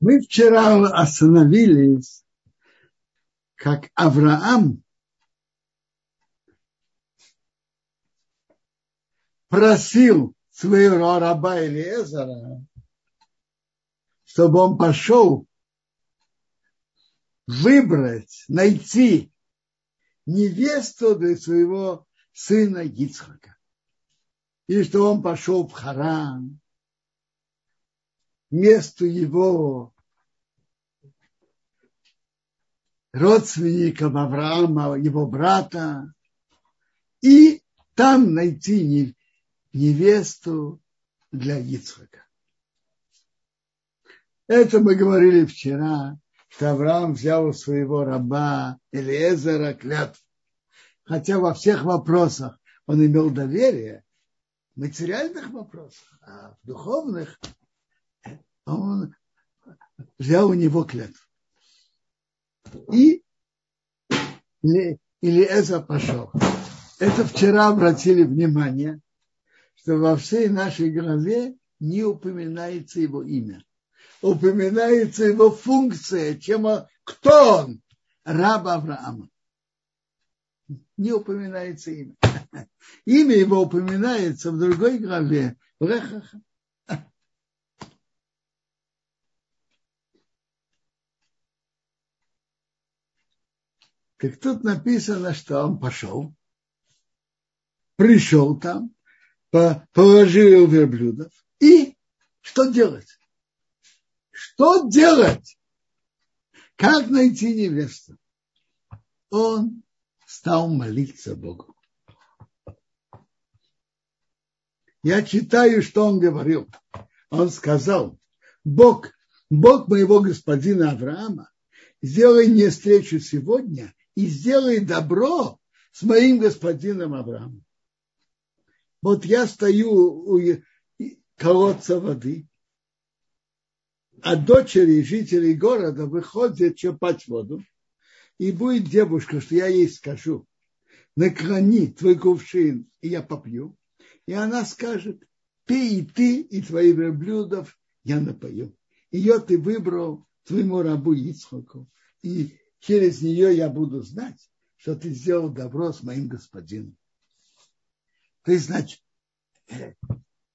Мы вчера остановились, как Авраам просил своего раба Элиезера, чтобы он пошел выбрать, найти невесту для своего сына Ицхака. И что он пошел в Харан, месту его родственников Авраама, его брата, и там найти невесту для Ицхака. Это мы говорили вчера, что Авраам взял у своего раба Элиезера клятву. Хотя во всех вопросах он имел доверие, в материальных вопросах, а в духовных он взял у него клятву. И Элиезер пошел. Это вчера обратили внимание, что во всей нашей главе не упоминается его имя. Упоминается его функция, чем он, кто он, раб Авраама. Не упоминается имя. Имя его упоминается в другой главе. Так тут написано, что он пошел, пришел там, положил верблюдов. И что делать? Что делать? Как найти невесту? Он стал молиться Богу. Я читаю, что он говорил. Он сказал, Бог, Бог моего господина Авраама, сделай мне встречу сегодня и сделай добро с моим господином Авраамом. Вот я стою у колодца воды, а дочери жителей города выходят черпать воду, и будет девушка, что я ей скажу, наклони твой кувшин, и я попью. И она скажет, пей и ты, и твои верблюдов я напою. Ее ты выбрал твоему рабу Ицхаку, и через нее я буду знать, что ты сделал добро с моим господином. То есть, значит, э,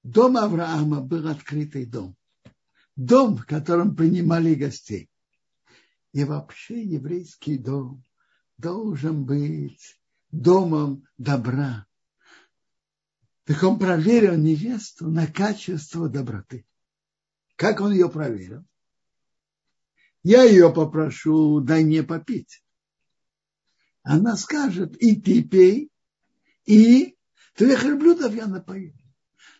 дом Авраама был открытый дом. Дом, в котором принимали гостей. И вообще еврейский дом должен быть домом добра. Так он проверил невесту на качество доброты. Как он ее проверил? Я ее попрошу, дай мне попить. Она скажет, и ты пей, и Твоих верблюдов я напою.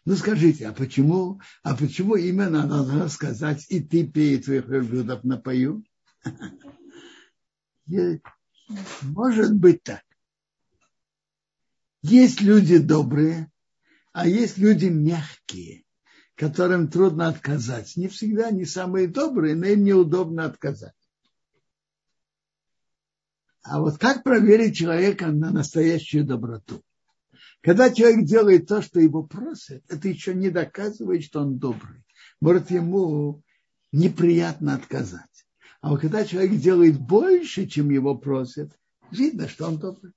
Ну скажите, а почему, а почему именно надо сказать, и ты пей твоих верблюдов напою? Может быть так. Есть люди добрые, а есть люди мягкие, которым трудно отказать. Не всегда они самые добрые, но им неудобно отказать. А вот как проверить человека на настоящую доброту? Когда человек делает то, что его просят, это еще не доказывает, что он добрый. Может, ему неприятно отказать. А вот когда человек делает больше, чем его просят, видно, что он добрый.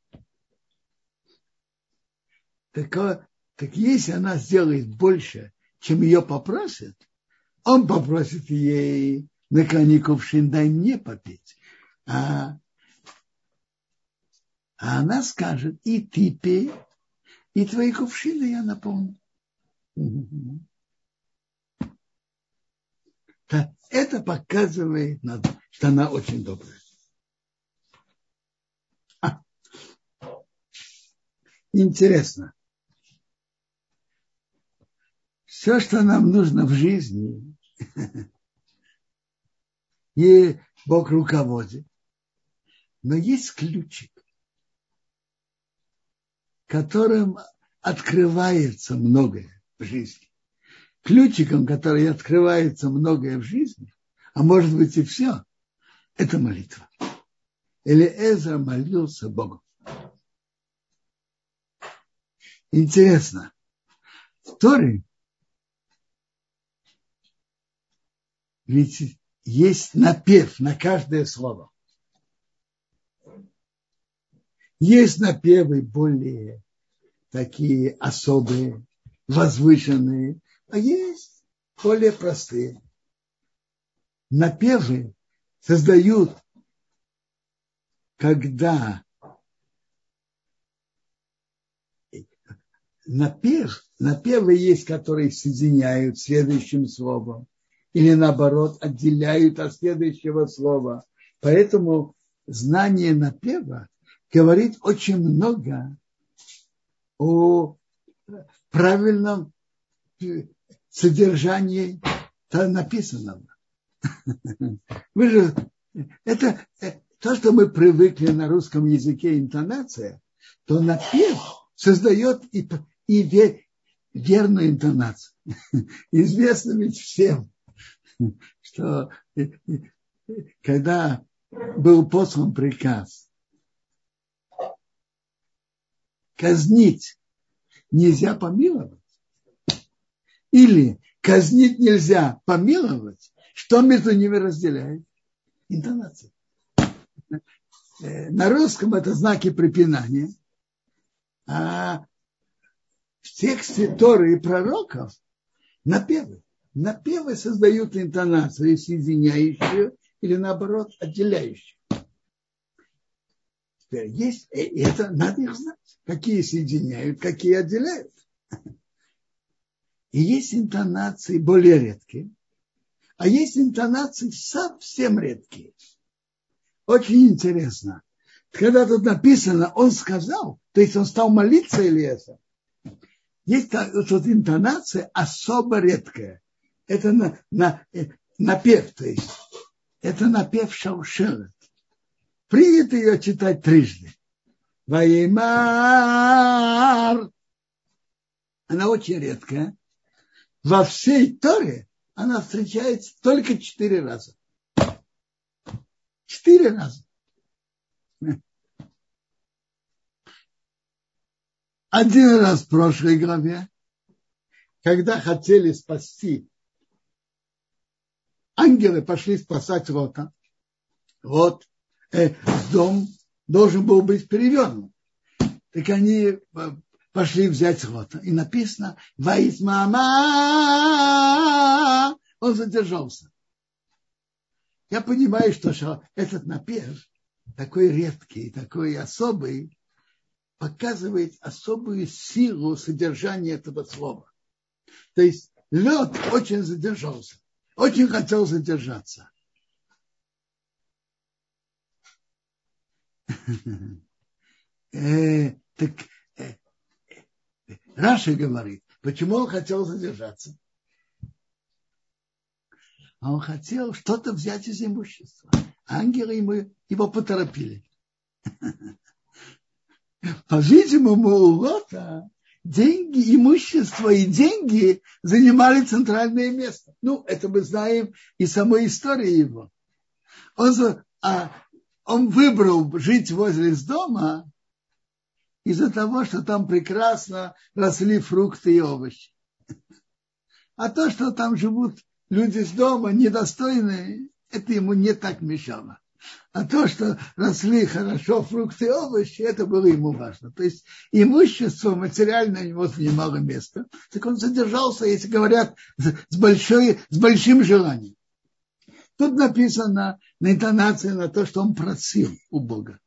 Так, а, так если она сделает больше, чем ее попросят, он попросит ей наклони кувшин, дай мне попить. А, а она скажет, и ты пей, и твои кувшины я наполню. Это показывает, что она очень добрая. А. Интересно. Все, что нам нужно в жизни, и Бог руководит. Но есть ключик которым открывается многое в жизни. Ключиком, который открывается многое в жизни, а может быть и все, это молитва. Или Эзра молился Богу. Интересно. В Торе ведь есть напев на каждое слово. Есть напевы более такие особые, возвышенные, а есть более простые. Напевы создают, когда напев, напевы есть, которые соединяют следующим словом, или наоборот отделяют от следующего слова. Поэтому знание напева говорит очень много о правильном содержании написанного. Вы же, это то, что мы привыкли на русском языке интонация, то напев создает и, и верную интонацию. Известно ведь всем, что когда был послан приказ казнить нельзя помиловать, или казнить нельзя помиловать, что между ними разделяет? Интонация. Э, на русском это знаки препинания, а в тексте Торы и пророков напевы. Напевы создают интонацию, соединяющую или наоборот отделяющую. Есть, и это надо их знать, какие соединяют, какие отделяют. И есть интонации более редкие, а есть интонации совсем редкие. Очень интересно. Когда тут написано, он сказал, то есть он стал молиться или это? Есть тут интонация особо редкая это на, на, э, напев, то есть это напев Шаушелет. Принято ее читать трижды. Ваимар. Она очень редкая. Во всей Торе она встречается только четыре раза. Четыре раза. Один раз в прошлой главе, когда хотели спасти ангелы пошли спасать Лота. Вот э, дом должен был быть перевернут. Так они э, пошли взять Лота. И написано, мама, он задержался. Я понимаю, что этот напев такой редкий, такой особый, показывает особую силу содержания этого слова. То есть лед очень задержался очень хотел задержаться. Э, так э, Раша говорит, почему он хотел задержаться? А он хотел что-то взять из имущества. Ангелы ему, его поторопили. По-видимому, у Лота деньги, имущество и деньги занимали центральное место. Ну, это мы знаем и самой истории его. Он, а, он выбрал жить возле дома из-за того, что там прекрасно росли фрукты и овощи. А то, что там живут люди с дома недостойные, это ему не так мешало. А то, что росли хорошо фрукты и овощи, это было ему важно. То есть имущество материальное у него занимало место. Так он задержался, если говорят, с, большой, с большим желанием. Тут написано на интонации на то, что он просил у Бога.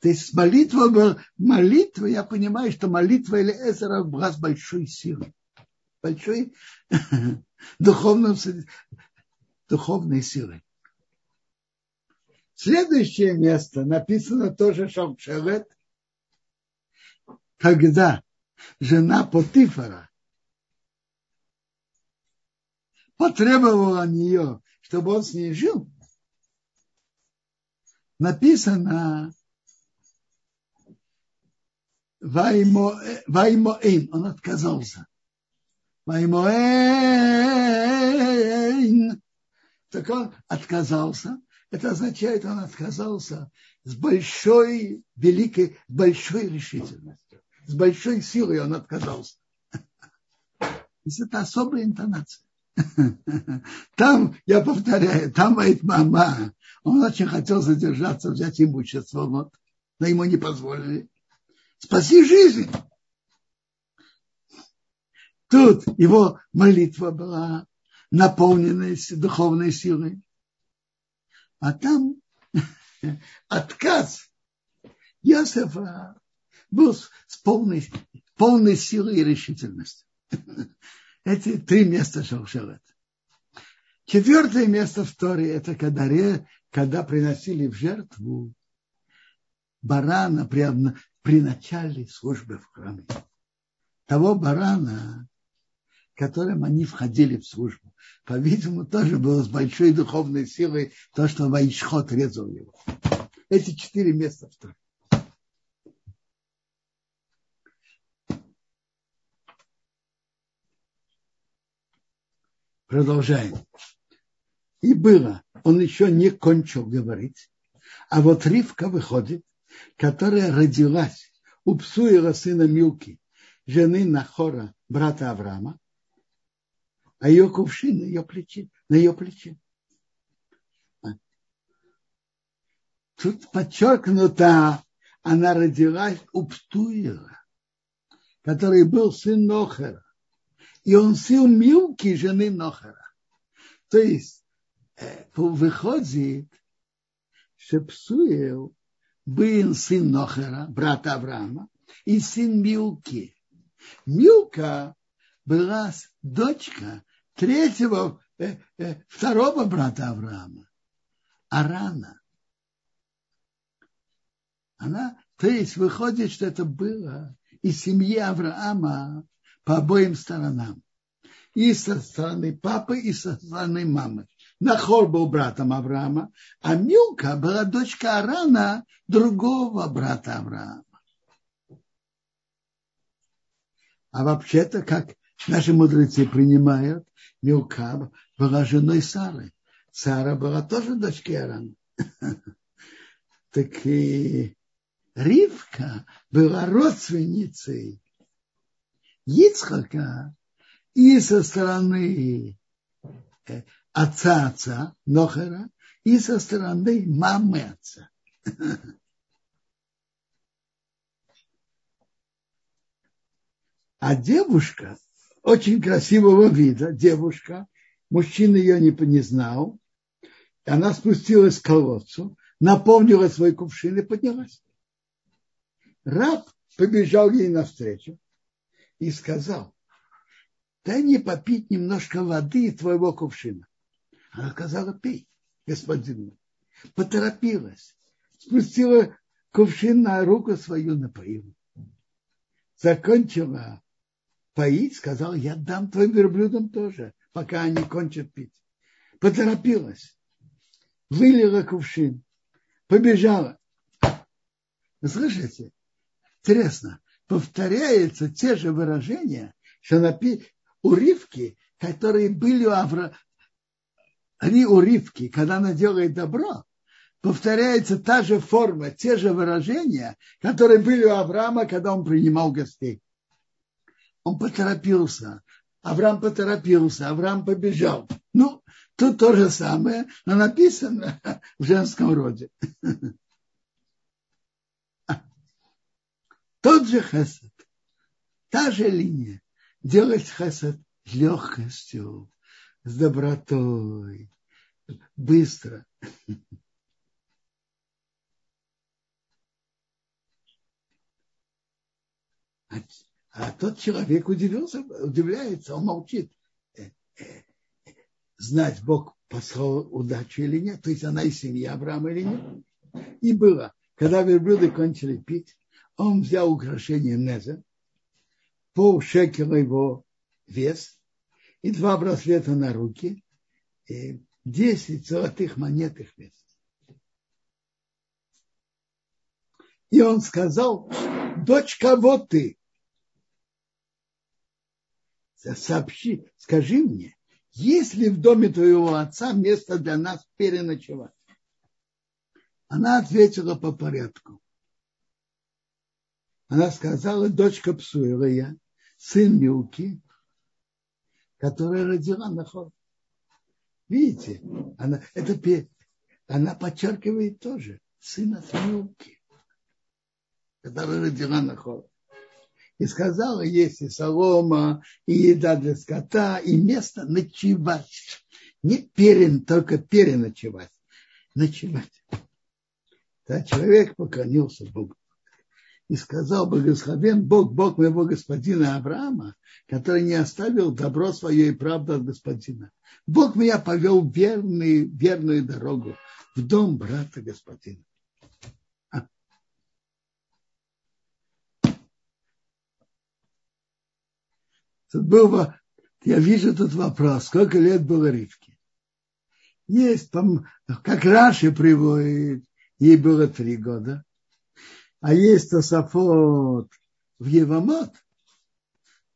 То есть молитва была, молитва, я понимаю, что молитва или Эзера была с большой силой, большой духовным, духовной силой. Следующее место написано тоже Шалшевет, когда жена Потифора потребовала нее, чтобы он с ней жил, написано Ваймоэйн, он отказался. Ваймоэйн, так он отказался, это означает, он отказался с большой, великой, большой решительностью, с большой силой он отказался. Это особая интонация. Там, я повторяю, там моит мама. Он очень хотел задержаться, взять имущество, вот, но ему не позволили. Спаси жизнь. Тут его молитва была наполненная духовной силой. А там отказ Иосифа был с полной, полной силой и решительностью. Эти три места Шалшелет. Четвертое место в Торе – это когда, когда приносили в жертву барана при, при начале службы в храме. Того барана, которым они входили в службу. По-видимому, тоже было с большой духовной силой то, что Ваишхот резал его. Эти четыре места в Торе. Продолжаем. И было, он еще не кончил говорить, а вот Ривка выходит, которая родилась у Псуила сына Милки, жены Нахора, брата Авраама, а ее кувшин на ее плече. На ее плече. Тут подчеркнуто, она родилась у Птуила, который был сын Нохера и он сын Милки, жены Нохера. То есть э, выходит, что Псуэл был сын Нохера, брата Авраама, и сын Милки. Милка была дочка третьего, э, э, второго брата Авраама, Арана. Она, то есть выходит, что это было из семьи Авраама по обоим сторонам. И со стороны папы, и со стороны мамы. Нахор был братом Авраама, а Милка была дочка Арана, другого брата Авраама. А вообще-то, как наши мудрецы принимают, Милка была женой Сары. Сара была тоже дочкой Арана. Так и Ривка была родственницей Ицхака и со стороны э, отца отца Нохера, и со стороны мамы отца. А девушка очень красивого вида, девушка, мужчина ее не, не знал, она спустилась к колодцу, наполнила свой кувшин и поднялась. Раб побежал ей навстречу и сказал, дай мне попить немножко воды из твоего кувшина. Она сказала, пей, господин. Поторопилась, спустила кувшин на руку свою, напоила. Закончила поить, сказал, я дам твоим верблюдам тоже, пока они кончат пить. Поторопилась, вылила кувшин, побежала. Вы слышите? Интересно, повторяются те же выражения, что напи... уривки, которые были у Авра... Они уривки, когда она делает добро, повторяется та же форма, те же выражения, которые были у Авраама, когда он принимал гостей. Он поторопился, Авраам поторопился, Авраам побежал. Ну, тут то же самое, но написано в женском роде. Тот же хесед, та же линия. Делать хесед с легкостью, с добротой, быстро. А, а тот человек удивился, удивляется, он молчит. Э, э, знать, Бог послал удачу или нет, то есть она из семьи Авраама или нет. И было, когда верблюды кончили пить, он взял украшение Неза, пол шекела его вес и два браслета на руки, и десять золотых монет их вес. И он сказал, дочь, кого ты? Сообщи, скажи мне, есть ли в доме твоего отца место для нас переночевать? Она ответила по порядку. Она сказала, дочка Псуилая, сын Милки, которая родила Нахор. Видите, она, это, она подчеркивает тоже сына Самилки, который родила Нахор. И сказала, есть и солома, и еда для скота, и место ночевать. Не перен, только переночевать. Ночевать. Да, человек поклонился Богу и сказал благословен Бог, Бог моего господина Авраама, который не оставил добро свое и правду от господина. Бог меня повел верный, верную дорогу в дом брата господина. Тут был, я вижу тут вопрос, сколько лет было Ривке? Есть, как Раши приводит, ей было три года. А есть Тософот в Евамот,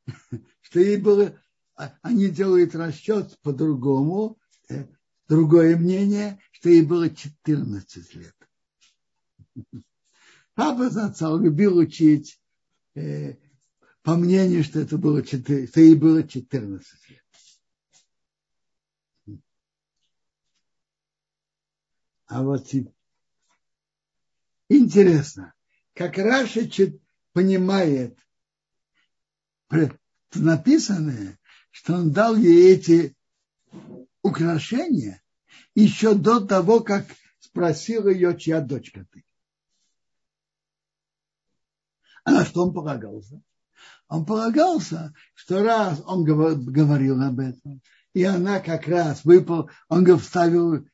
что ей было, а, они делают расчет по-другому, э, другое мнение, что ей было 14 лет. Папа Зацал любил учить э, по мнению, что это было 4, что ей было 14 лет. А вот интересно, как Раша понимает написанное, что он дал ей эти украшения еще до того, как спросил ее, чья дочка ты. А на что он полагался? Он полагался, что раз он говорил об этом, и она как раз выпал, он вставил,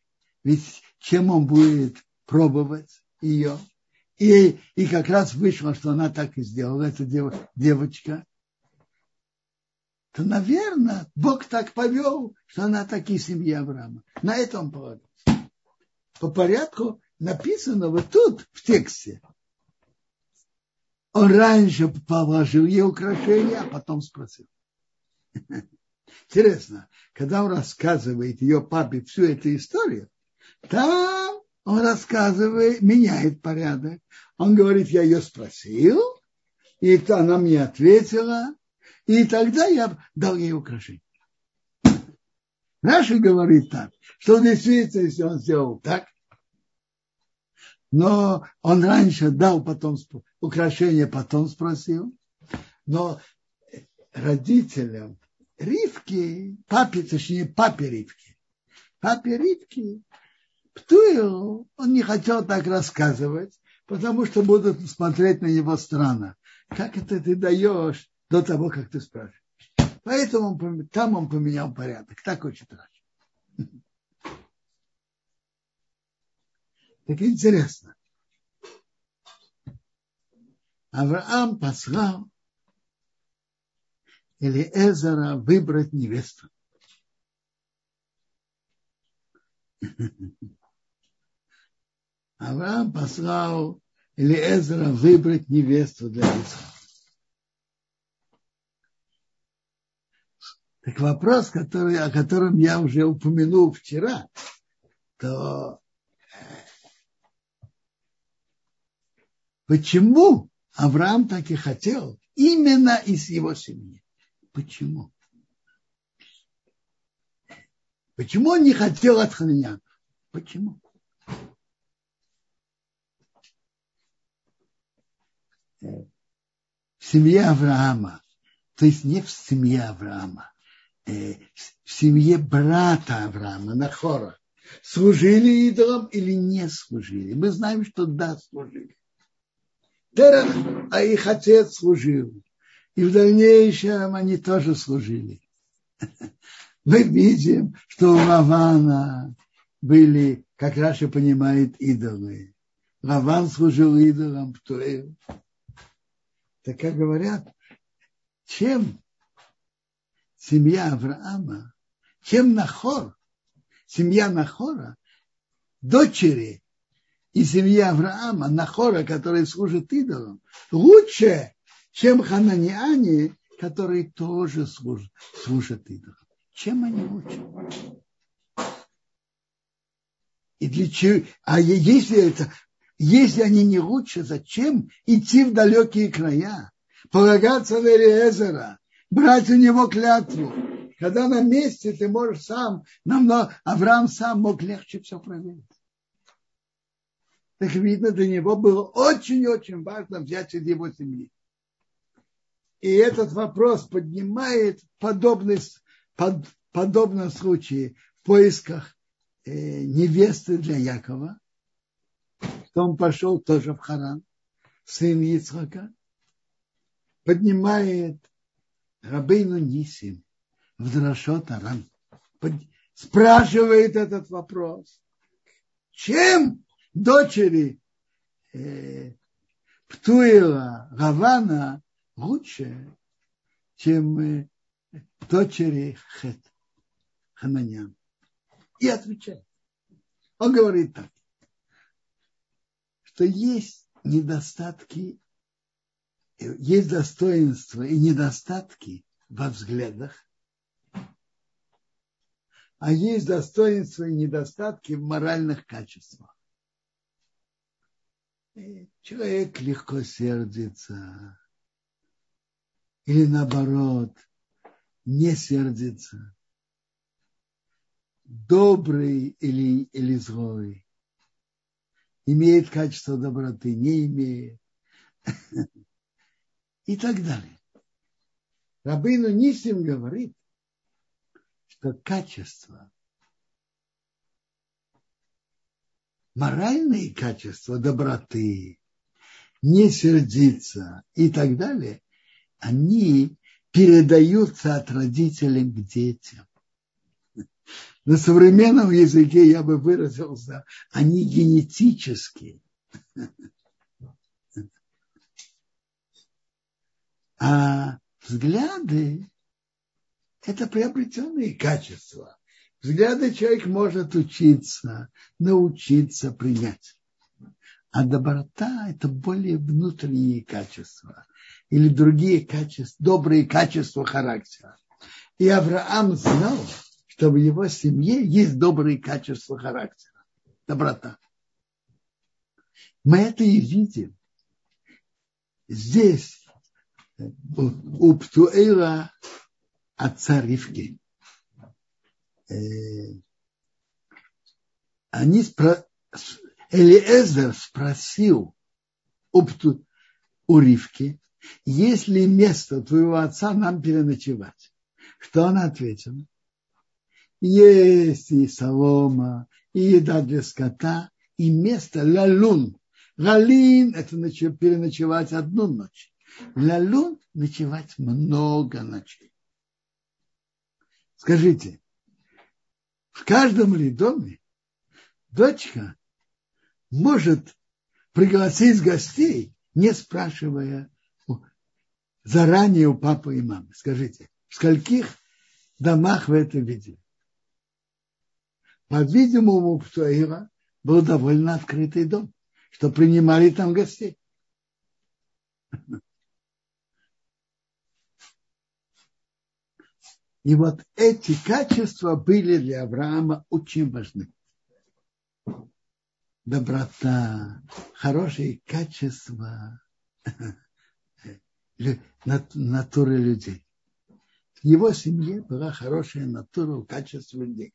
ведь чем он будет пробовать ее, и, и как раз вышло, что она так и сделала, эта дев, девочка. То, наверное, Бог так повел, что она так и семья Авраама. На этом полагался. По порядку написано вот тут, в тексте. Он раньше положил ей украшения, а потом спросил. Интересно, когда он рассказывает ее папе всю эту историю, там он рассказывает, меняет порядок. Он говорит, я ее спросил, и она мне ответила, и тогда я дал ей украшение. Наши говорит так, что действительно, если он сделал так, но он раньше дал потом украшение, потом спросил, но родителям Ривки, папе, точнее, папе Ривки, папе Ривки Птуил, он не хотел так рассказывать, потому что будут смотреть на него странно. Как это ты даешь до того, как ты спрашиваешь? Поэтому он, там он поменял порядок. Так очень хорошо. Так интересно. Авраам послал Элиэзера выбрать невесту. Авраам послал Элиэзера выбрать невесту для Исаака. Так вопрос, который, о котором я уже упомянул вчера, то почему Авраам так и хотел именно из его семьи? Почему? Почему он не хотел от ханьян? Почему? в семье Авраама, то есть не в семье Авраама, э, в семье брата Авраама, Нахора, служили идолам или не служили. Мы знаем, что да, служили. Терах, а их отец служил. И в дальнейшем они тоже служили. Мы видим, что у Лавана были, как Раша понимает, идолы. Лаван служил идолам, Птуэль. Так как говорят, чем семья Авраама, чем Нахор, семья Нахора, дочери и семья Авраама, Нахора, который служит идолам, лучше, чем хананиане, которые тоже служат, служат идолам. Чем они лучше? И для чего? А если это если они не лучше, зачем идти в далекие края, полагаться на Элиезера, брать у него клятву, Когда на месте, ты можешь сам, намного, Авраам сам мог легче все проверить. Так видно, для него было очень-очень важно взять из его семьи. И этот вопрос поднимает подобный, под, подобном случае в поисках э, невесты для Якова, что он пошел тоже в Харан, сын Ицхака, поднимает Рабейну Нисим в Драшот Арам, спрашивает этот вопрос. Чем дочери э, Птуила Равана лучше, чем э, дочери Хет, Хананян. И отвечает. Он говорит так, что есть недостатки, есть достоинства и недостатки во взглядах, а есть достоинства и недостатки в моральных качествах. Человек легко сердится, или наоборот, не сердится, добрый или, или злой, имеет качество доброты, не имеет, и так далее. Рабыну Нисим говорит, что качество, моральные качества доброты, не сердиться и так далее, они передаются от родителей к детям. На современном языке я бы выразился, они генетические. А взгляды – это приобретенные качества. Взгляды человек может учиться, научиться принять. А доброта – это более внутренние качества или другие качества, добрые качества характера. И Авраам знал, что в его семье есть добрые качества характера, доброта. Мы это и видим. Здесь у Птуэла отца Ривки. Э, они спро... Элиэзер спросил у, Пту... у Ривки, есть ли место твоего отца нам переночевать? Что она ответила? Есть и солома, и еда для скота, и место лалун. Галин – это переночевать одну ночь. Лалун – ночевать много ночей. Скажите, в каждом ли доме дочка может пригласить гостей, не спрашивая заранее у папы и мамы. Скажите, в скольких домах вы это видели? По-видимому, у Птуаира был довольно открытый дом, что принимали там гостей. И вот эти качества были для Авраама очень важны. Доброта, хорошие качества натуры людей. В его семье была хорошая натура, качество людей.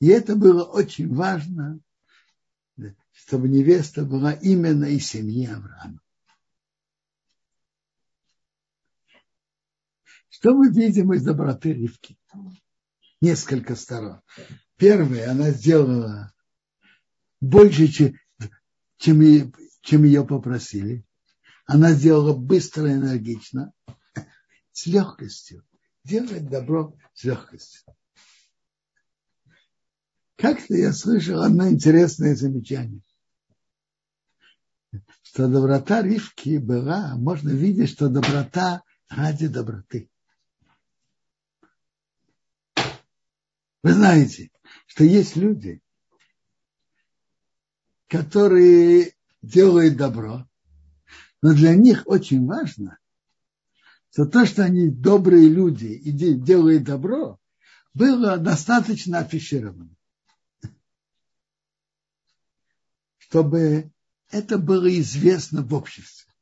И это было очень важно, чтобы невеста была именно из семьи Авраама. Что мы видим из доброты Ривки? Несколько сторон. Первое, она сделала больше, чем, чем, ее попросили. Она сделала быстро и энергично, с легкостью. Делает добро с легкостью. Как-то я слышал одно интересное замечание, что доброта Ривки была, можно видеть, что доброта ради доброты. Вы знаете, что есть люди, которые делают добро, но для них очень важно, что то, что они добрые люди и делают добро, было достаточно афишировано. Чтобы это было известно в обществе.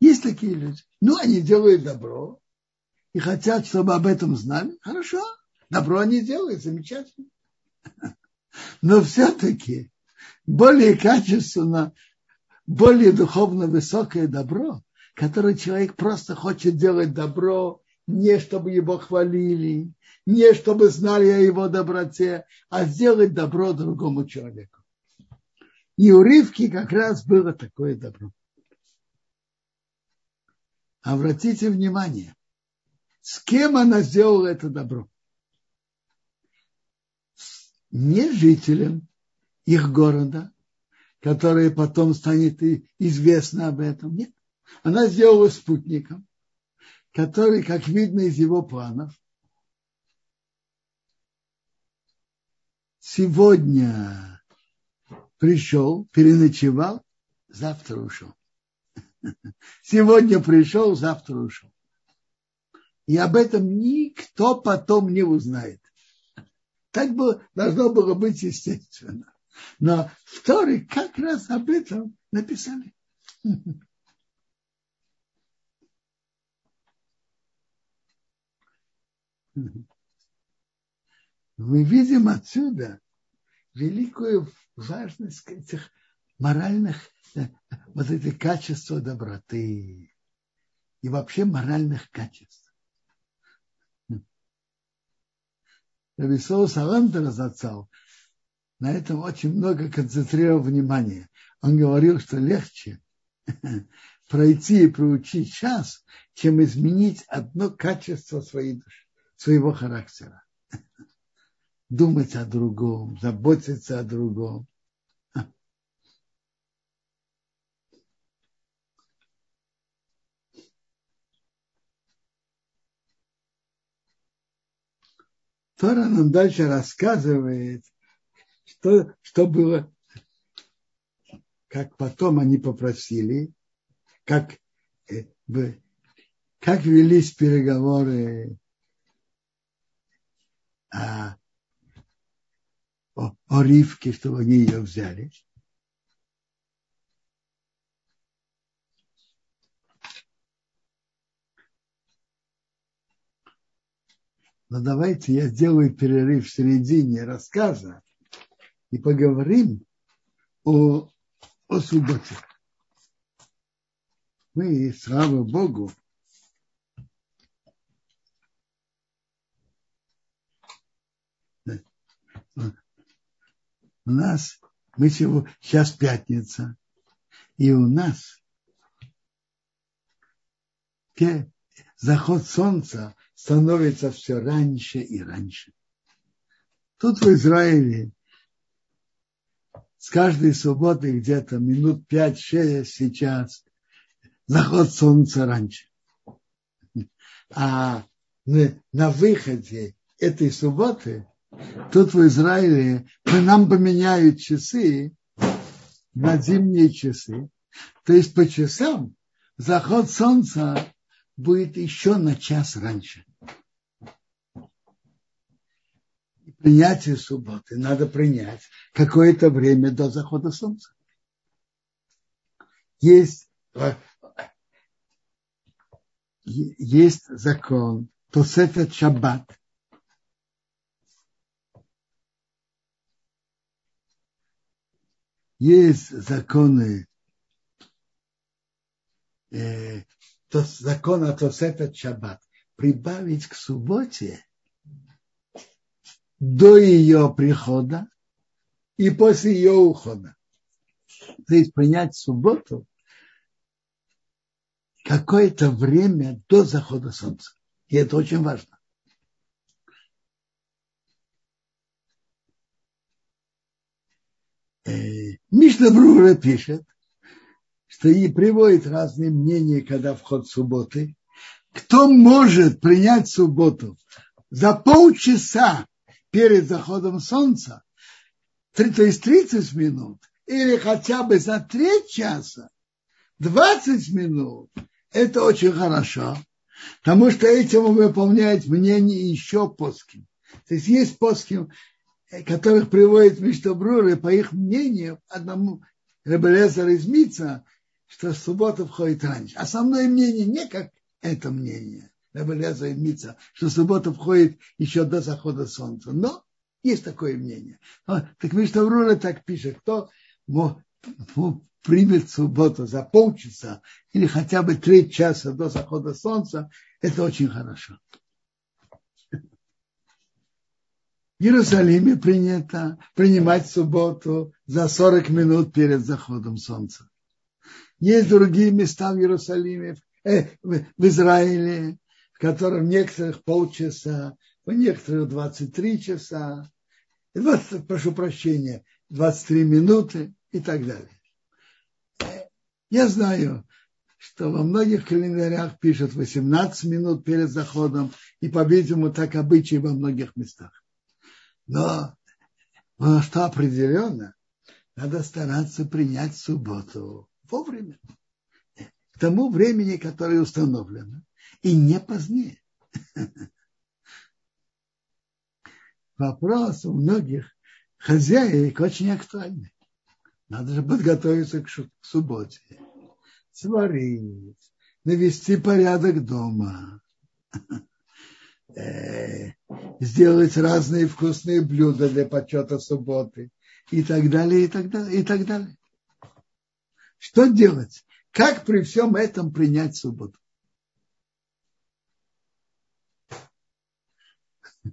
Есть такие люди. Ну, они делают добро и хотят, чтобы об этом знали. Хорошо, добро они делают, замечательно. Но все-таки более качественно, более духовно высокое добро, которое человек просто хочет делать добро, не чтобы его хвалили, не чтобы знали о его доброте, а сделать добро другому человеку. И у Ривки как раз было такое добро. Обратите внимание, с кем она сделала это добро? Не жителям их города, который потом станет известно об этом. Нет. Она сделала спутником, который, как видно из его планов, сегодня пришел, переночевал, завтра ушел. Сегодня пришел, завтра ушел. И об этом никто потом не узнает. Так было, должно было быть естественно. Но в Торе как раз об этом написали. Мы видим отсюда великую важность этих моральных, э, вот эти качества доброты и вообще моральных качеств. Рабисол Салантер зацал на этом очень много концентрировал внимание. Он говорил, что легче пройти и проучить час, чем изменить одно качество своей души, своего характера. Думать о другом, заботиться о другом. Тора нам дальше рассказывает, что, что было, как потом они попросили, как, э, как велись переговоры о, о, о Ривке, чтобы они ее взяли. Но давайте я сделаю перерыв в середине рассказа и поговорим о, о субботе. Мы, слава Богу, у нас, мы сегодня, сейчас пятница, и у нас заход солнца становится все раньше и раньше. Тут в Израиле с каждой субботы где-то минут 5-6 сейчас заход солнца раньше. А на выходе этой субботы тут в Израиле нам поменяют часы на зимние часы. То есть по часам заход солнца будет еще на час раньше. Принятие субботы надо принять какое-то время до захода солнца. Есть, есть закон, то это шаббат. Есть законы, э, закон о Тосефет Шаббат. Прибавить к субботе до ее прихода и после ее ухода. То есть принять субботу какое-то время до захода солнца. И это очень важно. Э, Мишна Брура пишет, что и приводит разные мнения, когда вход субботы. Кто может принять субботу за полчаса перед заходом солнца, то есть 30 минут, или хотя бы за треть часа, 20 минут, это очень хорошо, потому что этим выполняет мнение еще поским. То есть есть поским, которых приводит Миштобрур, и по их мнению, одному Ребелезер из что суббота входит раньше. Основное мнение не как это мнение, Мица, что суббота входит еще до захода солнца. Но есть такое мнение. Так Миштаврура так пишет, кто примет субботу за полчаса или хотя бы три часа до захода солнца, это очень хорошо. В Иерусалиме принято принимать субботу за 40 минут перед заходом солнца. Есть другие места в Иерусалиме, э, в, в которых некоторых полчаса, в некоторых 23 часа, 20, прошу прощения, 23 минуты и так далее. Я знаю, что во многих календарях пишут 18 минут перед заходом, и, по-видимому, так обычай во многих местах. Но, но что определенно, надо стараться принять субботу вовремя, к тому времени, которое установлено, и не позднее. Вопрос у многих хозяек очень актуальный. Надо же подготовиться к субботе, сварить, навести порядок дома, э, сделать разные вкусные блюда для почета субботы и так далее, и так далее, и так далее. Что делать? Как при всем этом принять субботу?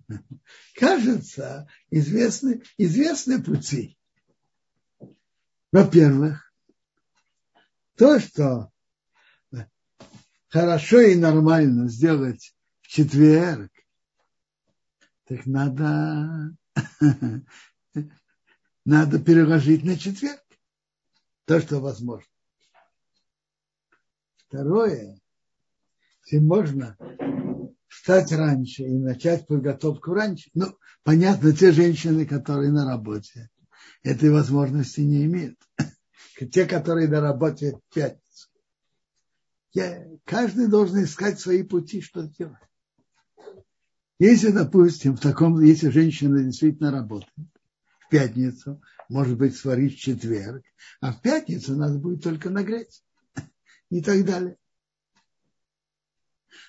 Кажется, известны, известны пути. Во-первых, то, что хорошо и нормально сделать в четверг, так надо, надо переложить на четверг то, что возможно. Второе, если можно встать раньше и начать подготовку раньше. Ну, понятно, те женщины, которые на работе, этой возможности не имеют. Те, которые на работе в пятницу. Я, каждый должен искать свои пути, что делать. Если, допустим, в таком, если женщина действительно работает в пятницу, может быть, сварить в четверг, а в пятницу надо будет только нагреть и так далее.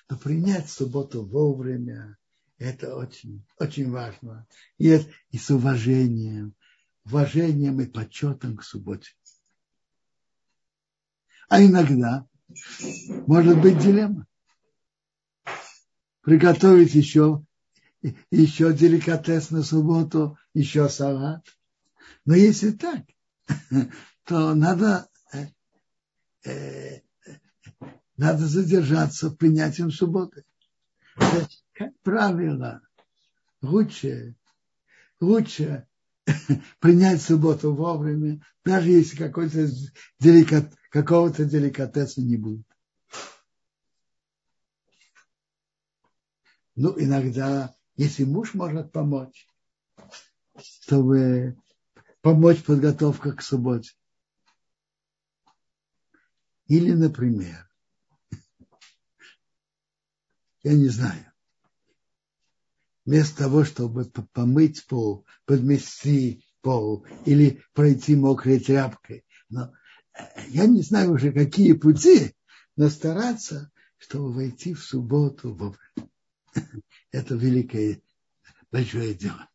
Но принять субботу вовремя, это очень, очень важно. И, и с уважением, уважением и почетом к субботе. А иногда может быть дилемма. Приготовить еще, еще деликатес на субботу, еще салат. Но если так, то надо, э, э, надо задержаться принятием субботы. Как правило, лучше, лучше принять субботу вовремя, даже если какой-то деликат, какого-то деликатеса не будет. Ну, иногда, если муж может помочь, чтобы помочь подготовка к субботе. Или, например, я не знаю, вместо того, чтобы помыть пол, подмести пол или пройти мокрой тряпкой. Но э, я не знаю уже, какие пути, но стараться, чтобы войти в субботу. Это великое, большое дело.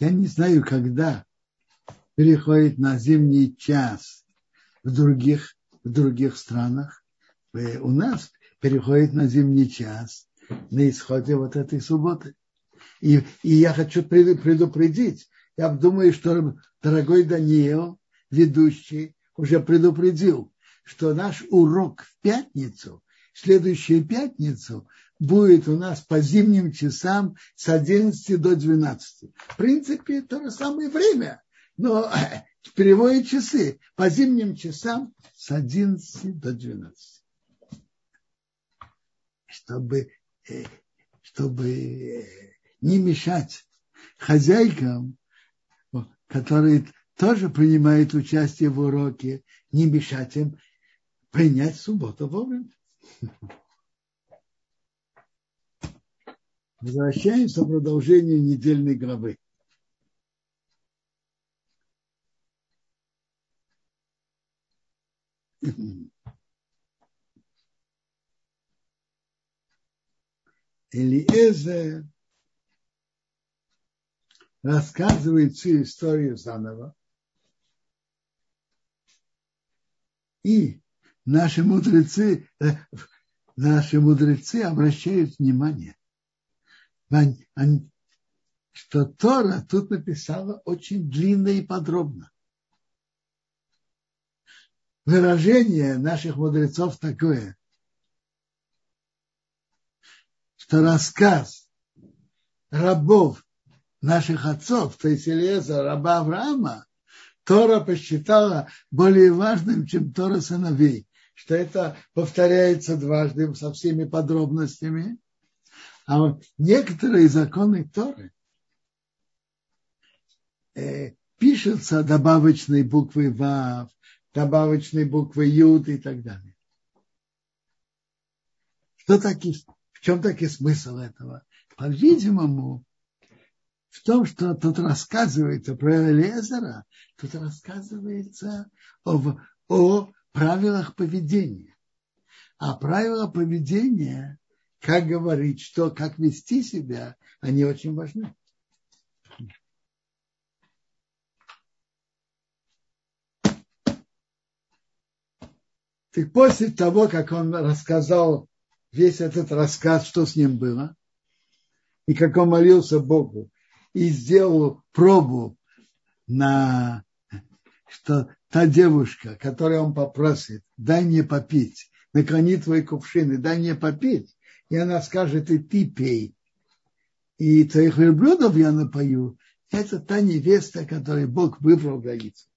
Я не знаю, когда переходит на зимний час в других, в других странах. У нас переходит на зимний час на исходе вот этой субботы. И, и я хочу предупредить, я думаю, что дорогой Даниил, ведущий, уже предупредил, что наш урок в пятницу, следующую пятницу, будет у нас по зимним часам с 11 до 12. В принципе, то же самое время, но переводит часы по зимним часам с 11 до 12. Чтобы, э, чтобы э, не мешать хозяйкам, которые тоже принимают участие в уроке, не мешать им принять субботу вовремя. Возвращаемся к продолжению недельной главы. Элиэзер рассказывает всю историю заново. И наши мудрецы, э, наши мудрецы обращают внимание, что Тора тут написала очень длинно и подробно. Выражение наших мудрецов такое, что рассказ рабов наших отцов, то есть Елеза, раба Авраама, Тора посчитала более важным, чем Тора сыновей, что это повторяется дважды со всеми подробностями. А вот некоторые законы Торы э, пишутся добавочной буквой Вав, добавочной буквой Юд и так далее. Что таки, в чем таки смысл этого? По-видимому, в том, что тут рассказывается про Элезера, тут рассказывается об, о правилах поведения. А правила поведения, как говорить, что, как вести себя, они очень важны. Так после того, как он рассказал весь этот рассказ, что с ним было, и как он молился Богу, и сделал пробу на что та девушка, которую он попросит, дай мне попить, наклони твои кувшины, дай мне попить, и она скажет, и ты пей, и твоих верблюдов я напою, это та невеста, которой Бог выбрал границу.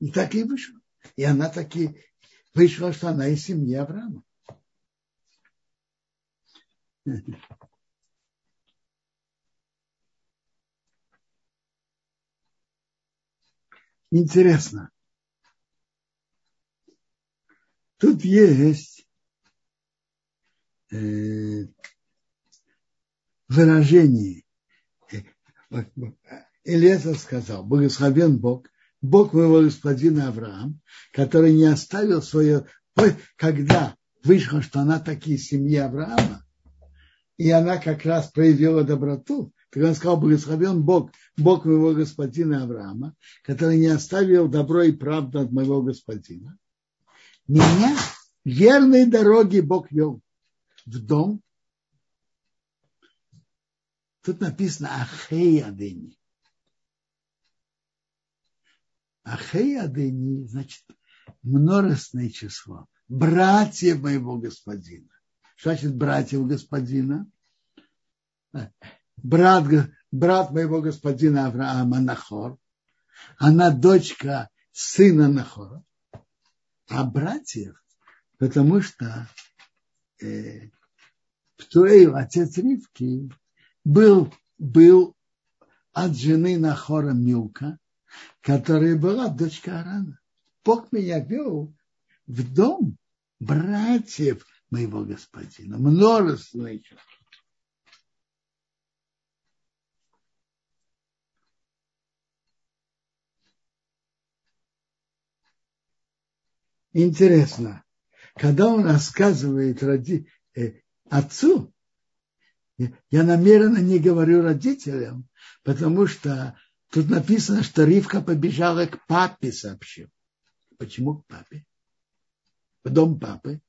И так и вышло. И она таки вышла, что она из семьи Авраама. Интересно. Тут есть э, выражение. Элеза сказал, благословен Бог, Бог моего господина Авраам, который не оставил свое, когда вышло, что она такие семьи Авраама, и она как раз проявила доброту, так он сказал, благословен Бог, Бог моего господина Авраама, который не оставил добро и правду от моего господина. Меня верной дороги Бог вел в дом. Тут написано Ахей Адени. Ахей Адени, значит, множественное число. Братья моего господина. Что значит братья господина? брат, брат моего господина Авраама Нахор, она дочка сына Нахора, а братьев, потому что э, отец Ривки, был, был от жены Нахора Милка, которая была дочка Арана. Бог меня вел в дом братьев моего господина. Множество еще. Интересно, когда он рассказывает роди, э, отцу, я намеренно не говорю родителям, потому что тут написано, что Ривка побежала к папе, сообщил. Почему к папе? В дом папы.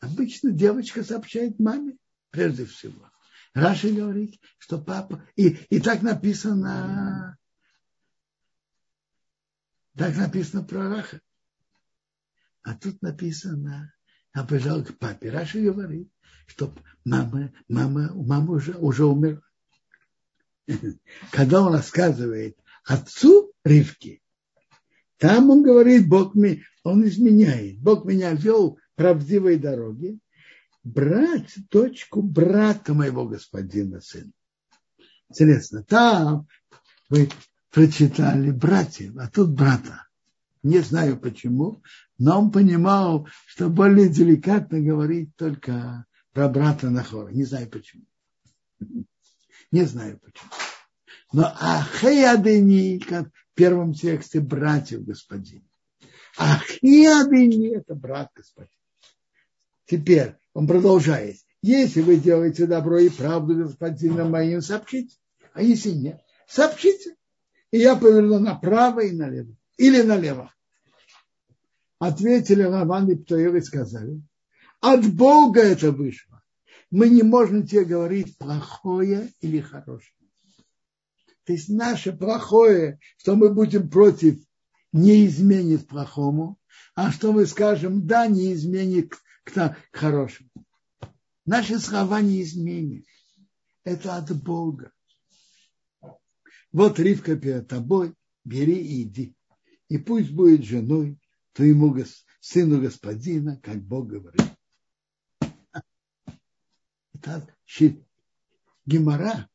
Обычно девочка сообщает маме, прежде всего. Раша говорит, что папа... И, и так написано... Так написано про Раха. А тут написано, я побежал к папе. Раша говорит, что мама, мама, мама уже, уже умерла. Когда он рассказывает отцу Ривки, там он говорит, Бог мне, он изменяет. Бог меня вел правдивой дороге. Брать дочку брата моего господина сына. Интересно, там вы прочитали братьев, а тут брата. Не знаю почему, но он понимал, что более деликатно говорить только про брата Нахора. Не знаю почему. Не знаю почему. Но Ахеядыни, как в первом тексте, братьев господин. Ахеядыни – это брат господин. Теперь он продолжает. Если вы делаете добро и правду господина моим, сообщите. А если нет, сообщите. И я поверну направо и налево. Или налево. Ответили Раван и Птоев и сказали, от Бога это вышло. Мы не можем тебе говорить плохое или хорошее. То есть наше плохое, что мы будем против, не изменит плохому, а что мы скажем, да, не изменит к, к хорошему. Наши слова не изменят. Это от Бога. Вот Ривка перед тобой, бери и иди. И пусть будет женой твоему сыну господина, как Бог говорит. Это Гемора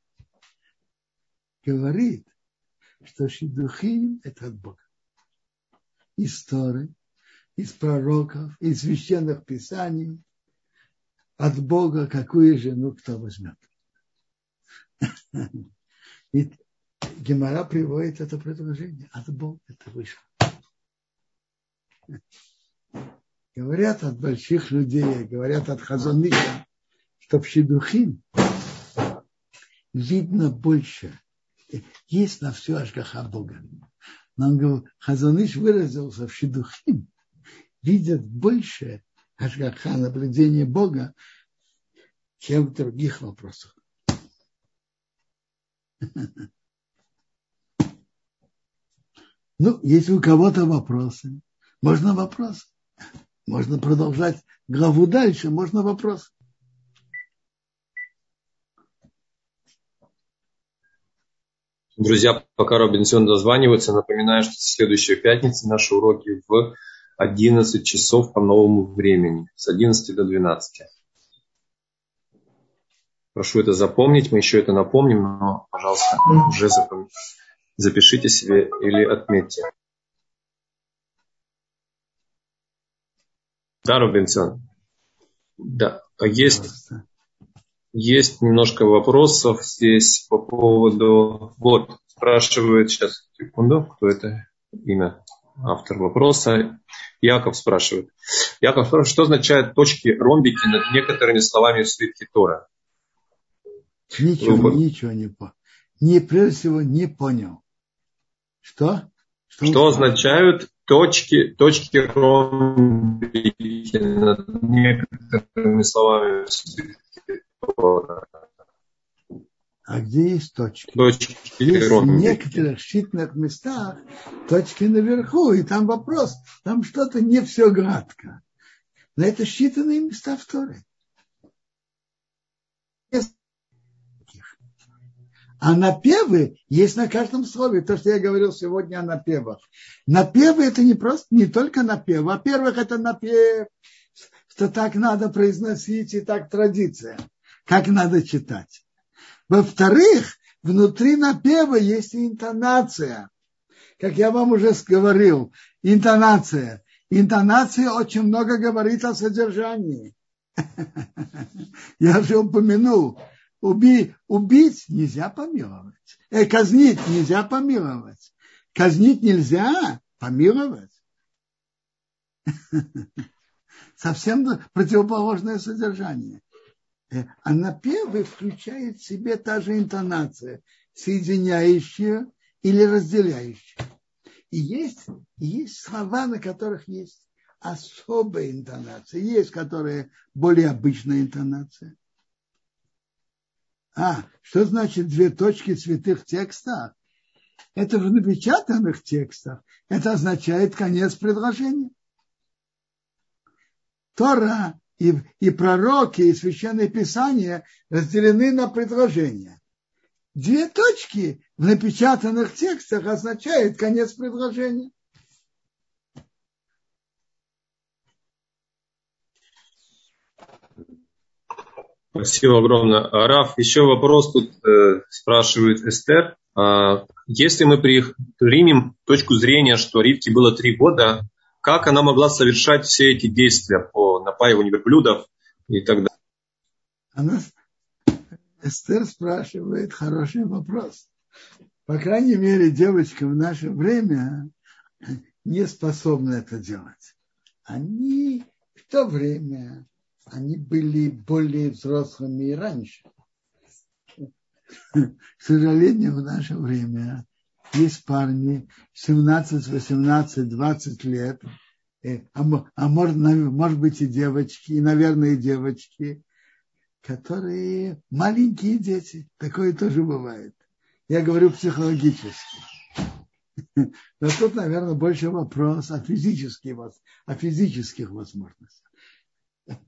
говорит, что шидухим – это от Бога. Из Торы, из пророков, из священных писаний, от Бога какую жену кто возьмет. Гемора приводит это предложение. От Бога это вышло. Говорят от больших людей, говорят от Хазоныша, что в Шидухим видно больше есть на все Ашгаха Бога. Но он говорит, Хазаныш выразился в Шидухим, видят больше Ашгаха, наблюдение Бога, чем в других вопросах. Ну, если у кого-то вопросы, можно вопрос. Можно продолжать главу дальше, можно вопрос. Друзья, пока Робинсон дозванивается, напоминаю, что следующая пятница наши уроки в 11 часов по новому времени, с 11 до 12. Прошу это запомнить, мы еще это напомним, но, пожалуйста, уже запомните. Запишите себе или отметьте. Да, Робинсон? Да, есть есть немножко вопросов здесь по поводу... Вот, спрашивает сейчас, секунду, кто это имя? Автор вопроса. Яков спрашивает. Яков спрашивает, что означают точки ромбики над некоторыми словами в свитке Тора? Ничего, вот. ничего не понял. Не, прежде всего, не понял. Что? Что, что означают точки, точки ромбики над некоторыми словами а где есть точки? Точки. Есть в некоторых щитных местах точки наверху, и там вопрос, там что-то не все гладко. Но это считанные места в Торе. А напевы есть на каждом слове. То, что я говорил сегодня о напевах. Напевы это не просто, не только напев. Во-первых, это напев, что так надо произносить, и так традиция как надо читать. Во-вторых, внутри напева есть интонация. Как я вам уже говорил, интонация. Интонация очень много говорит о содержании. Я же упомянул, уби, убить нельзя помиловать. Э, казнить нельзя помиловать. Казнить нельзя помиловать. Совсем противоположное содержание. Э, а напевы включает в себе та же интонация, соединяющая или разделяющая. И есть, есть слова, на которых есть особая интонация, есть, которые более обычная интонация. А, что значит две точки в святых текстах? Это в напечатанных текстах. Это означает конец предложения. Тора и, и пророки, и священное писание разделены на предложения. Две точки в напечатанных текстах означают конец предложения. Спасибо огромное. Раф, еще вопрос тут э, спрашивает Эстер. А, если мы примем точку зрения, что Ривке было три года, как она могла совершать все эти действия по напаиванию верблюдов и так далее. Она, Эстер спрашивает хороший вопрос. По крайней мере, девочка в наше время не способны это делать. Они в то время они были более взрослыми и раньше. К сожалению, в наше время есть парни 17, 18, 20 лет, э, а, а может, может быть и девочки, и, наверное, и девочки, которые маленькие дети. Такое тоже бывает. Я говорю психологически. Но тут, наверное, больше вопрос о о физических возможностях.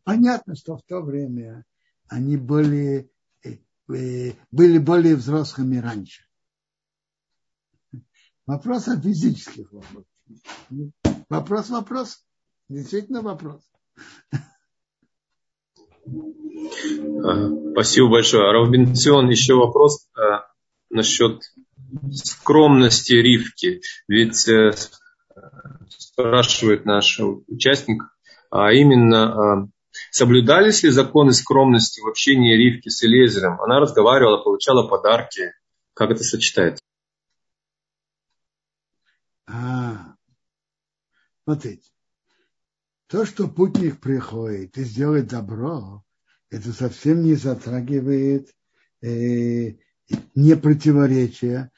Понятно, что в то время они были, э, э, были более взрослыми раньше. Вопрос о физических возможностях. Вопрос, вопрос. Действительно вопрос. А, спасибо большое. Равбенцион, еще вопрос а, насчет скромности Ривки. Ведь э, спрашивает наш участник, а именно, а, соблюдались ли законы скромности в общении Ривки с Элезером? Она разговаривала, получала подарки. Как это сочетается? А, смотрите. То, что путник приходит и сделает добро, это совсем не затрагивает э, не противоречия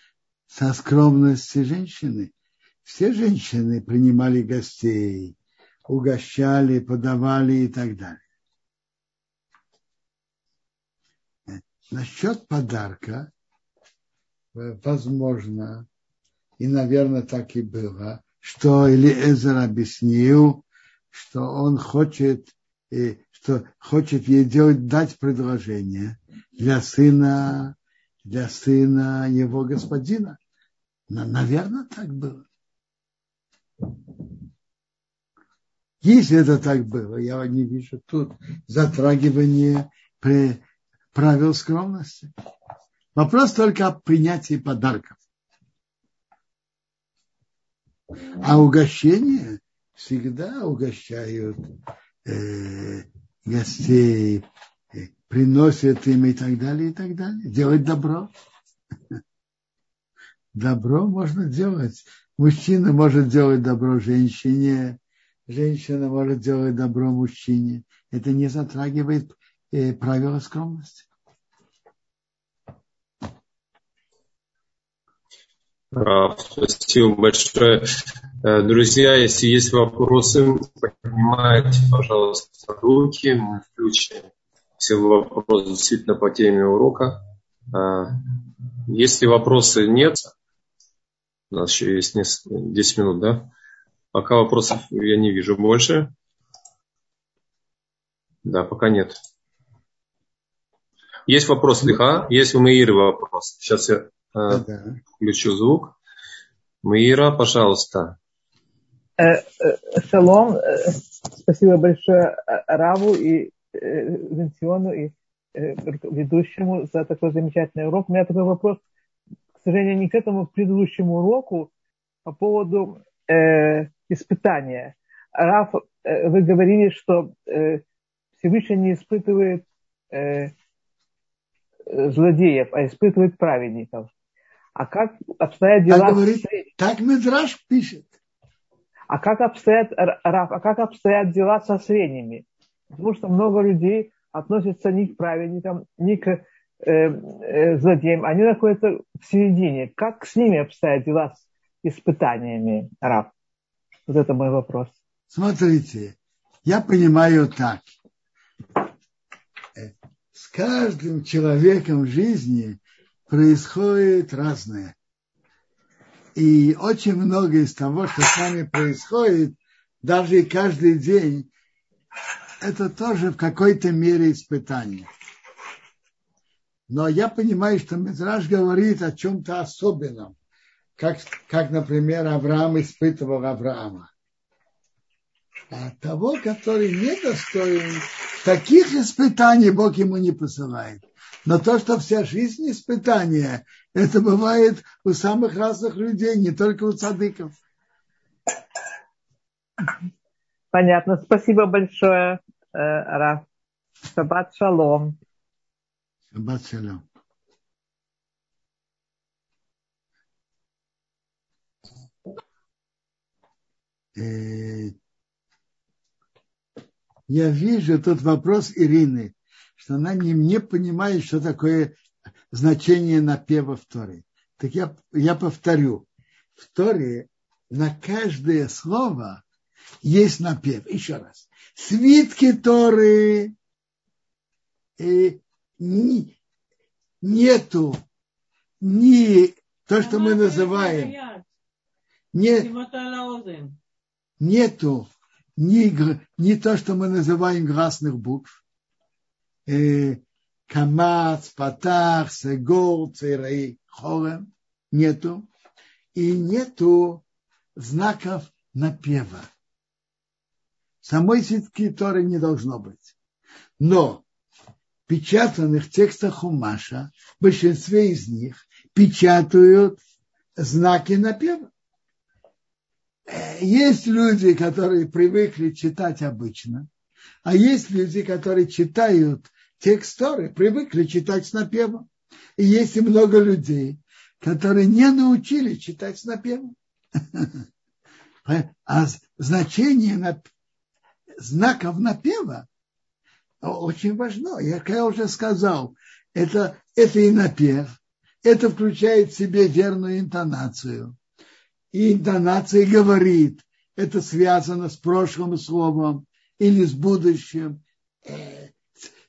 со скромностью женщины. Все женщины принимали гостей, угощали, подавали и так далее. Насчет подарка, э, возможно, и, наверное, так и было, что Элиэзер объяснил, что он хочет, э, что хочет ей делать, дать предложение для сына для сына его господина. Наверное, так было. Если это так было, я не вижу тут затрагивания при правил скромности. Вопрос только о принятии подарков. А угощение всегда угощают э, гостей приносят им и так далее, и так далее. Делать добро. Добро можно делать. Мужчина может делать добро женщине, женщина может делать добро мужчине. Это не затрагивает э, правила скромности. Спасибо большое. Э, друзья, если есть вопросы, поднимайте, пожалуйста, руки, мы включим все вопросы действительно по теме урока. А, если вопросы нет, у нас еще есть 10 минут, да? Пока вопросов я не вижу больше. Да, пока нет. Есть вопрос, Лиха? Есть у Маиры вопрос. Сейчас я э, включу звук. Маира, пожалуйста. Э, э, шалом. Спасибо большое Раву и Венциону и э, ведущему за такой замечательный урок. У меня такой вопрос, к сожалению, не к этому предыдущему уроку, по поводу э, испытания. Раф, э, вы говорили, что э, Всевышний не испытывает э, злодеев, а испытывает праведников. А как обстоят дела... Так, говорит, так Мидраш пишет. А как обстоят, Раф, а как обстоят дела со средними? Потому что много людей относятся не к праведникам, не к э, э, злодеям. Они находятся в середине. Как с ними обстоят дела с испытаниями, раб? Вот это мой вопрос. Смотрите, я понимаю так. С каждым человеком в жизни происходит разное. И очень много из того, что с нами происходит, даже и каждый день, это тоже в какой-то мере испытание. Но я понимаю, что Митраж говорит о чем-то особенном, как, как, например, Авраам испытывал Авраама. А того, который недостоин, таких испытаний Бог ему не посылает. Но то, что вся жизнь испытания, это бывает у самых разных людей, не только у цадыков. Понятно. Спасибо большое. Раф. Шаббат шалом. Шаббат шалом. Я вижу тот вопрос Ирины, что она не, не понимает, что такое значение напева в Торе. Так я, я повторю. В Торе на каждое слово есть напев. Еще раз. Свитки Торы и не, нету ни то, что мы называем, нет, нету ни, ни то, что мы называем красных букв, э, Камац, Патах, Сегор, Церей, Хорем, нету. И нету знаков напева. Самой сетки Торы не должно быть. Но печатанных текстах Хумаша, в большинстве из них печатают знаки напева. Есть люди, которые привыкли читать обычно, а есть люди, которые читают текст привыкли читать с напевом. И есть и много людей, которые не научились читать с напевом. А значение знаков напева очень важно. Я, я уже сказал, это, это и напев, это включает в себе верную интонацию. И интонация говорит, это связано с прошлым словом или с будущим. Э,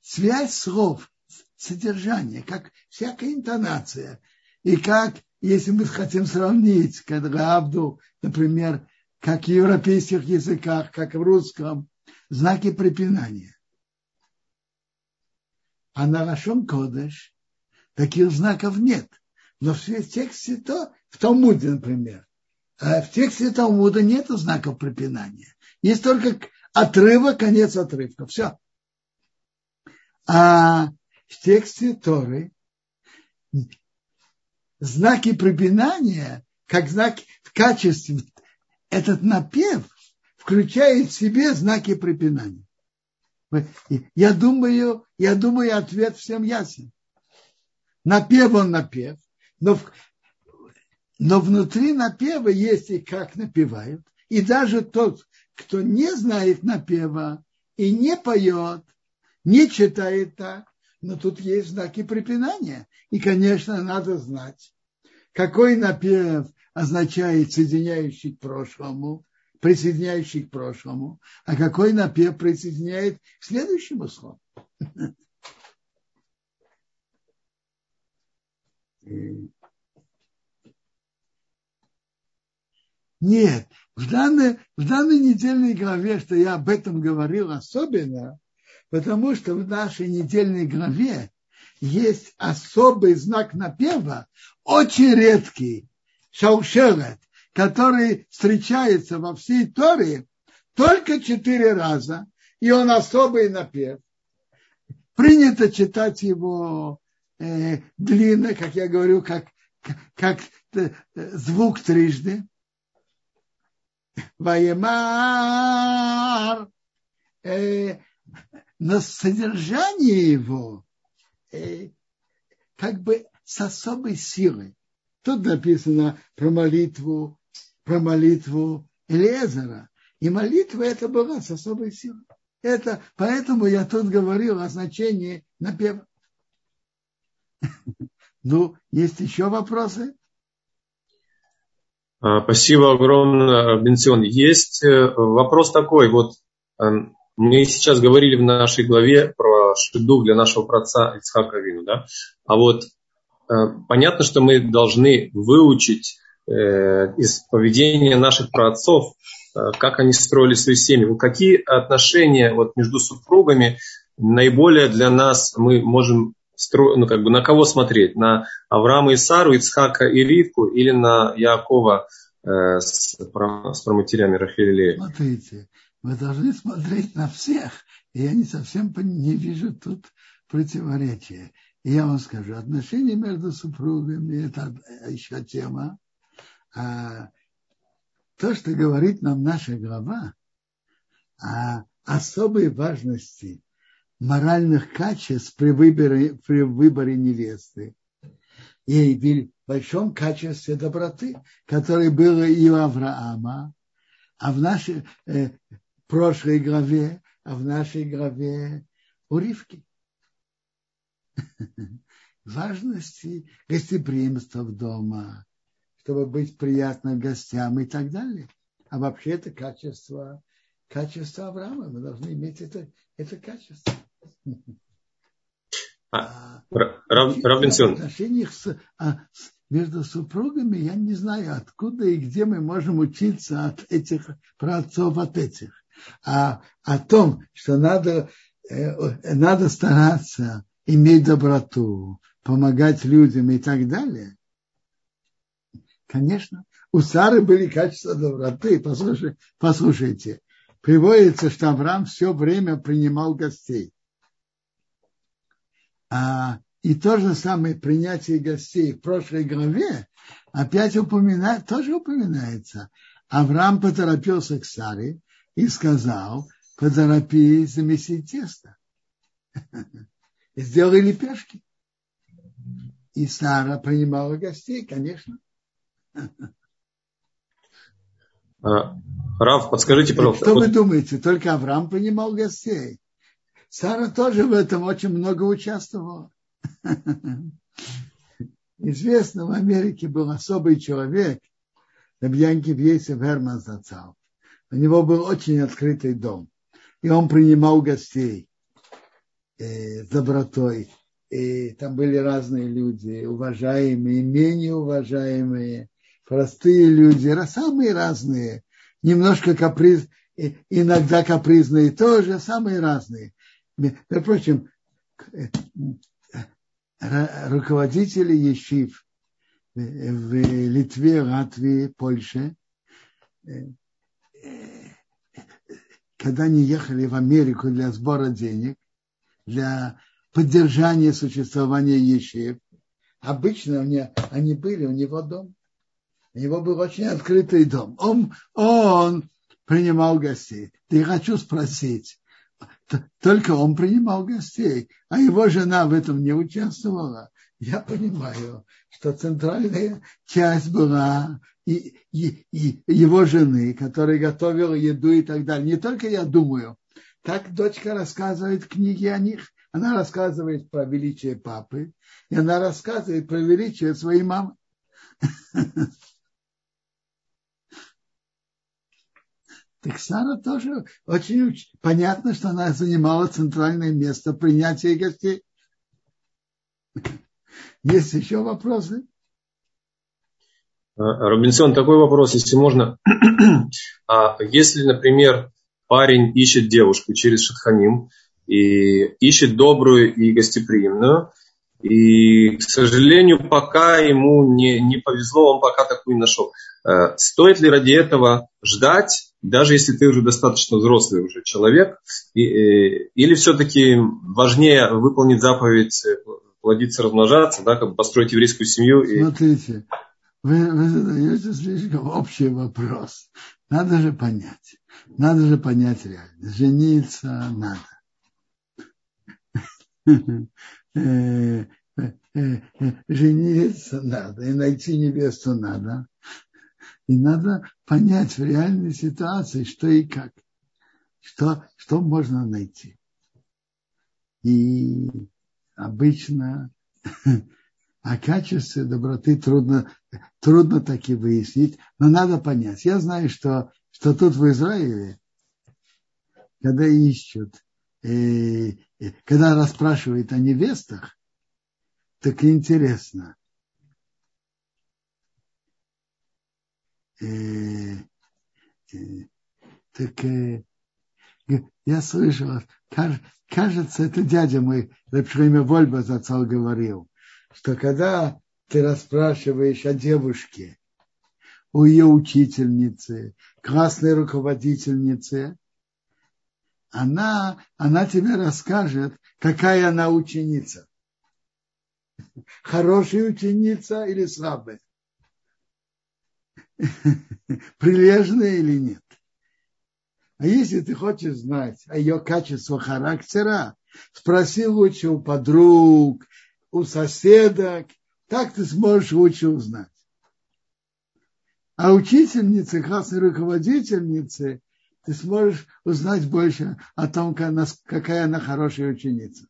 связь слов, содержание, как всякая интонация. И как, если мы хотим сравнить, как Равду, например, как в европейских языках, как в русском, знаки препинания. А на Рашон Кодыш таких знаков нет. Но в тексте то, в Талмуде, например, а в тексте Талмуда нет знаков препинания. Есть только отрывок, конец отрывка. Все. А в тексте Торы знаки препинания, как знаки в качестве, этот напев включает в себе знаки препинания. Я думаю, я думаю, ответ всем ясен. Напев он напев, но, в, но внутри напева есть и как напевают. И даже тот, кто не знает напева и не поет, не читает так, но тут есть знаки препинания. И, конечно, надо знать, какой напев означает соединяющий к прошлому, присоединяющий к прошлому, а какой напев присоединяет к следующему слову. Нет, в данной, в данной недельной главе, что я об этом говорил особенно, Потому что в нашей недельной главе есть особый знак напева, очень редкий, шаушерет, который встречается во всей Торе только четыре раза, и он особый напев. Принято читать его э, длинно, как я говорю, как, как, э, звук трижды. Ваемар. Э, но содержание его э, как бы с особой силой. Тут написано про молитву, про молитву Элезера. И молитва это была с особой силой. Это, поэтому я тут говорил о значении напева. Ну, есть еще вопросы? А, спасибо огромное, Бенцион. Есть э, вопрос такой, вот эм, мы сейчас говорили в нашей главе про шиду для нашего праца Ицхака Вину, да? А вот э, понятно, что мы должны выучить э, из поведения наших праотцов, э, как они строили свои семьи. Вот какие отношения вот между супругами наиболее для нас мы можем строить, ну как бы на кого смотреть? На Авраама и Сару, Ицхака и Ривку или на Якова э, с, с проматерями Рахиль Смотрите, мы должны смотреть на всех. Я не совсем не вижу тут противоречия. И я вам скажу, отношения между супругами – это еще тема. А то, что говорит нам наша глава, о особой важности моральных качеств при выборе, при выборе невесты и в большом качестве доброты, которое было и у Авраама, а в нашей э, прошлой главе, а в нашей главе у Ривки. Важности гостеприимства в дома, чтобы быть приятным гостям и так далее. А вообще это качество, качество Авраама. Мы должны иметь это, это качество. А, Равенсион. отношениях с, а, с, между супругами, я не знаю, откуда и где мы можем учиться от этих праотцов, от этих. А о том, что надо, э, надо стараться иметь доброту, помогать людям и так далее. Конечно, у Сары были качества доброты. Послушайте, послушайте, приводится, что Авраам все время принимал гостей. А, и то же самое принятие гостей в прошлой главе опять упоминает, тоже упоминается. Авраам поторопился к Саре и сказал, поторопись замесить тесто. Сделай лепешки. И Сара принимала гостей, конечно. А, Рав, подскажите, пожалуйста. Что вы думаете, только Авраам принимал гостей? Сара тоже в этом очень много участвовала. Известно, в Америке был особый человек, Рабьянки Бьесев Герман Зацал. У него был очень открытый дом. И он принимал гостей э, с добротой. И там были разные люди, уважаемые, менее уважаемые, простые люди, самые разные. Немножко каприз, иногда капризные тоже, самые разные. Между прочим, руководители Ешив в Литве, Латвии, Польше, когда они ехали в Америку для сбора денег, для поддержания существования Ешив, обычно они, они были у него дом. У него был очень открытый дом. Он, он принимал гостей. Я хочу спросить, только он принимал гостей, а его жена в этом не участвовала. Я понимаю, что центральная часть была и, и, и его жены, которая готовила еду и так далее. Не только я думаю, так дочка рассказывает книги о них. Она рассказывает про величие папы, и она рассказывает про величие своей мамы. Так Сара тоже очень понятно, что она занимала центральное место принятия гостей. Есть еще вопросы? А, Робинсон, такой вопрос, если можно. а если, например, парень ищет девушку через Шатханим и ищет добрую и гостеприимную, и, к сожалению, пока ему не, не повезло, он пока такую не нашел. Э, стоит ли ради этого ждать даже если ты уже достаточно взрослый уже человек, и, и, или все-таки важнее выполнить заповедь э, плодиться, размножаться, да, как построить еврейскую семью. И... Смотрите, вы, вы задаете слишком общий вопрос. Надо же понять. Надо же понять реально. Жениться надо. Э, э, жениться надо. И найти невесту надо. И надо понять в реальной ситуации, что и как. Что, что можно найти. И обычно о качестве доброты трудно, трудно таки выяснить, но надо понять. Я знаю, что, что тут в Израиле, когда ищут, э, э когда расспрашивают о невестах, так интересно. Э, э, так э, я слышал, кажется, это дядя мой, Рабшхайме Вольба зацал говорил, что когда ты расспрашиваешь о девушке, у ее учительницы, классной руководительнице, она, она тебе расскажет, какая она ученица. Хорошая ученица или слабая. прилежная или нет. А если ты хочешь знать о ее качестве характера, спроси лучше у подруг, у соседок, так ты сможешь лучше узнать. А учительницы, классной руководительницы, ты сможешь узнать больше о том, какая она хорошая ученица.